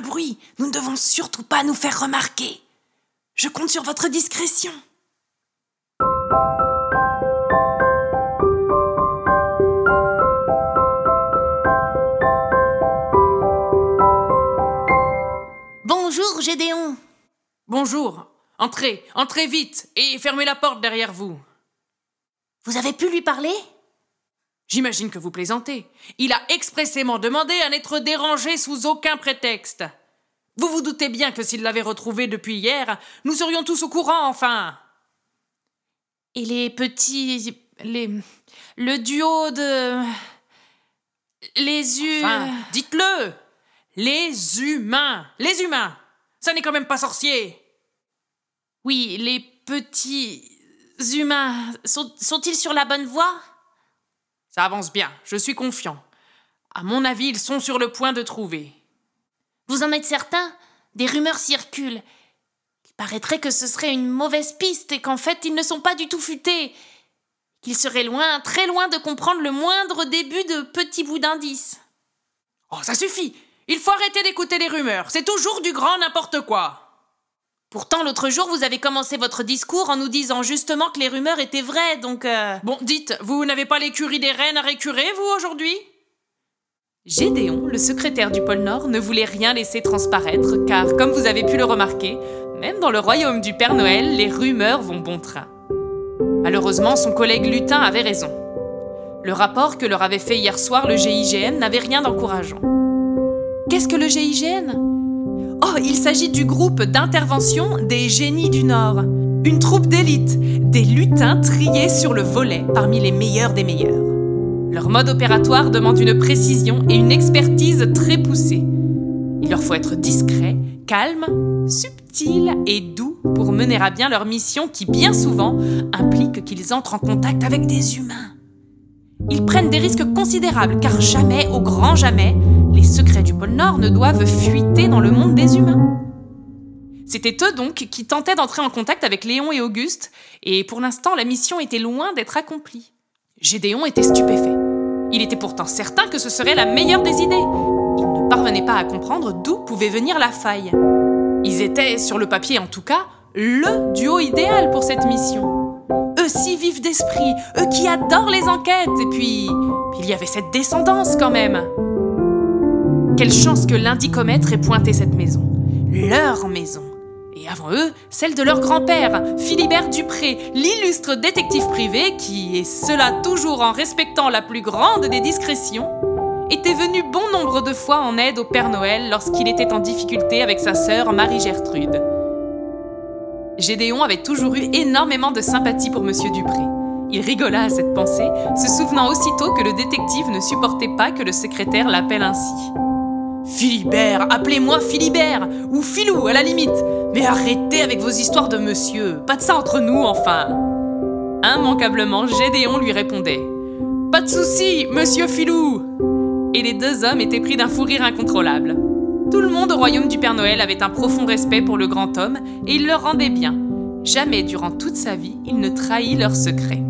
Bruit, nous ne devons surtout pas nous faire remarquer. Je compte sur votre discrétion. Bonjour, Gédéon. Bonjour Entrez, entrez vite et fermez la porte derrière vous. Vous avez pu lui parler? J'imagine que vous plaisantez. Il a expressément demandé à n'être dérangé sous aucun prétexte. Vous vous doutez bien que s'il l'avait retrouvé depuis hier, nous serions tous au courant, enfin. Et les petits. les. le duo de. les. Enfin, dites-le Les humains Les humains Ça n'est quand même pas sorcier Oui, les petits. humains. sont- sont-ils sur la bonne voie? Ça avance bien, je suis confiant. À mon avis, ils sont sur le point de trouver. Vous en êtes certain Des rumeurs circulent. Il paraîtrait que ce serait une mauvaise piste et qu'en fait ils ne sont pas du tout futés. Qu'ils seraient loin, très loin de comprendre le moindre début de petits bouts d'indices. Oh, ça suffit Il faut arrêter d'écouter les rumeurs, c'est toujours du grand n'importe quoi Pourtant, l'autre jour, vous avez commencé votre discours en nous disant justement que les rumeurs étaient vraies, donc. euh, Bon, dites, vous n'avez pas l'écurie des reines à récurer, vous, aujourd'hui? Gédéon, le secrétaire du pôle Nord, ne voulait rien laisser transparaître, car, comme vous avez pu le remarquer, même dans le royaume du Père Noël, les rumeurs vont bon train. Malheureusement, son collègue Lutin avait raison. Le rapport que leur avait fait hier soir le GIGN n'avait rien d'encourageant. Qu'est-ce que le GIGN Il s'agit du groupe d'intervention des génies du Nord. Une troupe d'élite, des lutins triés sur le volet parmi les meilleurs des meilleurs. Leur mode opératoire demande une précision et une expertise très poussée. Il leur faut être discret, calme, subtil et doux pour mener à bien leur mission qui bien souvent implique qu'ils entrent en contact avec des humains. Ils prennent des risques considérables car jamais, au grand jamais, les secrets du pôle Nord ne doivent fuiter dans le monde des humains. C'était eux donc qui tentaient d'entrer en contact avec Léon et Auguste, et pour l'instant la mission était loin d'être accomplie. Gédéon était stupéfait. Il était pourtant certain que ce serait la meilleure des idées. Il ne parvenait pas à comprendre d'où pouvait venir la faille. Ils étaient, sur le papier en tout cas, le duo idéal pour cette mission. Eux si vifs d'esprit, eux qui adorent les enquêtes, et puis, il y avait cette descendance quand même. Quelle chance que l'indicomètre ait pointé cette maison. Leur maison. Et avant eux, celle de leur grand-père, Philibert Dupré, l'illustre détective privé qui, et cela toujours en respectant la plus grande des discrétions, était venu bon nombre de fois en aide au Père Noël lorsqu'il était en difficulté avec sa sœur Marie-Gertrude. Gédéon avait toujours eu énormément de sympathie pour Monsieur Dupré. Il rigola à cette pensée, se souvenant aussitôt que le détective ne supportait pas que le secrétaire l'appelle ainsi. Philibert, appelez-moi Philibert, ou Philou à la limite, mais arrêtez avec vos histoires de monsieur, pas de ça entre nous enfin. Immanquablement, Gédéon lui répondait Pas de souci, monsieur Philou Et les deux hommes étaient pris d'un fou rire incontrôlable. Tout le monde au royaume du Père Noël avait un profond respect pour le grand homme et il leur rendait bien. Jamais durant toute sa vie, il ne trahit leur secret.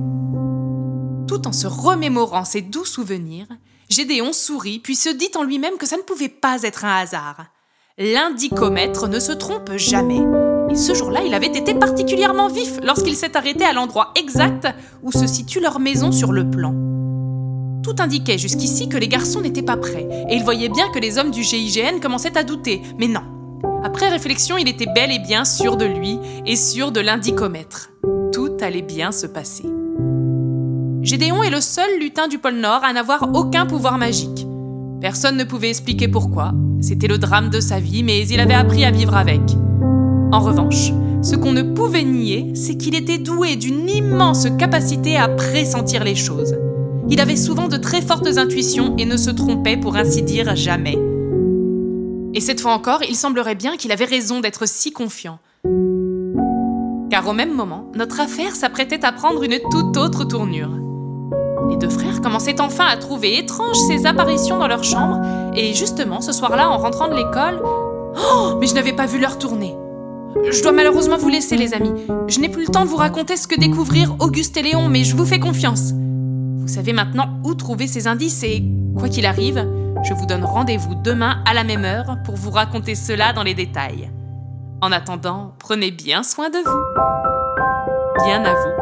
Tout en se remémorant ses doux souvenirs, Gédéon sourit puis se dit en lui-même que ça ne pouvait pas être un hasard. L'indicomètre ne se trompe jamais. Et ce jour-là, il avait été particulièrement vif lorsqu'il s'est arrêté à l'endroit exact où se situe leur maison sur le plan. Tout indiquait jusqu'ici que les garçons n'étaient pas prêts, et il voyait bien que les hommes du GIGN commençaient à douter, mais non. Après réflexion, il était bel et bien sûr de lui et sûr de l'indicomètre. Tout allait bien se passer. Gédéon est le seul lutin du pôle Nord à n'avoir aucun pouvoir magique. Personne ne pouvait expliquer pourquoi. C'était le drame de sa vie, mais il avait appris à vivre avec. En revanche, ce qu'on ne pouvait nier, c'est qu'il était doué d'une immense capacité à pressentir les choses. Il avait souvent de très fortes intuitions et ne se trompait pour ainsi dire jamais. Et cette fois encore, il semblerait bien qu'il avait raison d'être si confiant. Car au même moment, notre affaire s'apprêtait à prendre une toute autre tournure. Les deux frères commençaient enfin à trouver étranges ces apparitions dans leur chambre, et justement, ce soir-là, en rentrant de l'école... Oh, mais je n'avais pas vu l'heure tourner. Je dois malheureusement vous laisser, les amis. Je n'ai plus le temps de vous raconter ce que découvrir Auguste et Léon, mais je vous fais confiance. Vous savez maintenant où trouver ces indices et, quoi qu'il arrive, je vous donne rendez-vous demain à la même heure pour vous raconter cela dans les détails. En attendant, prenez bien soin de vous. Bien à vous.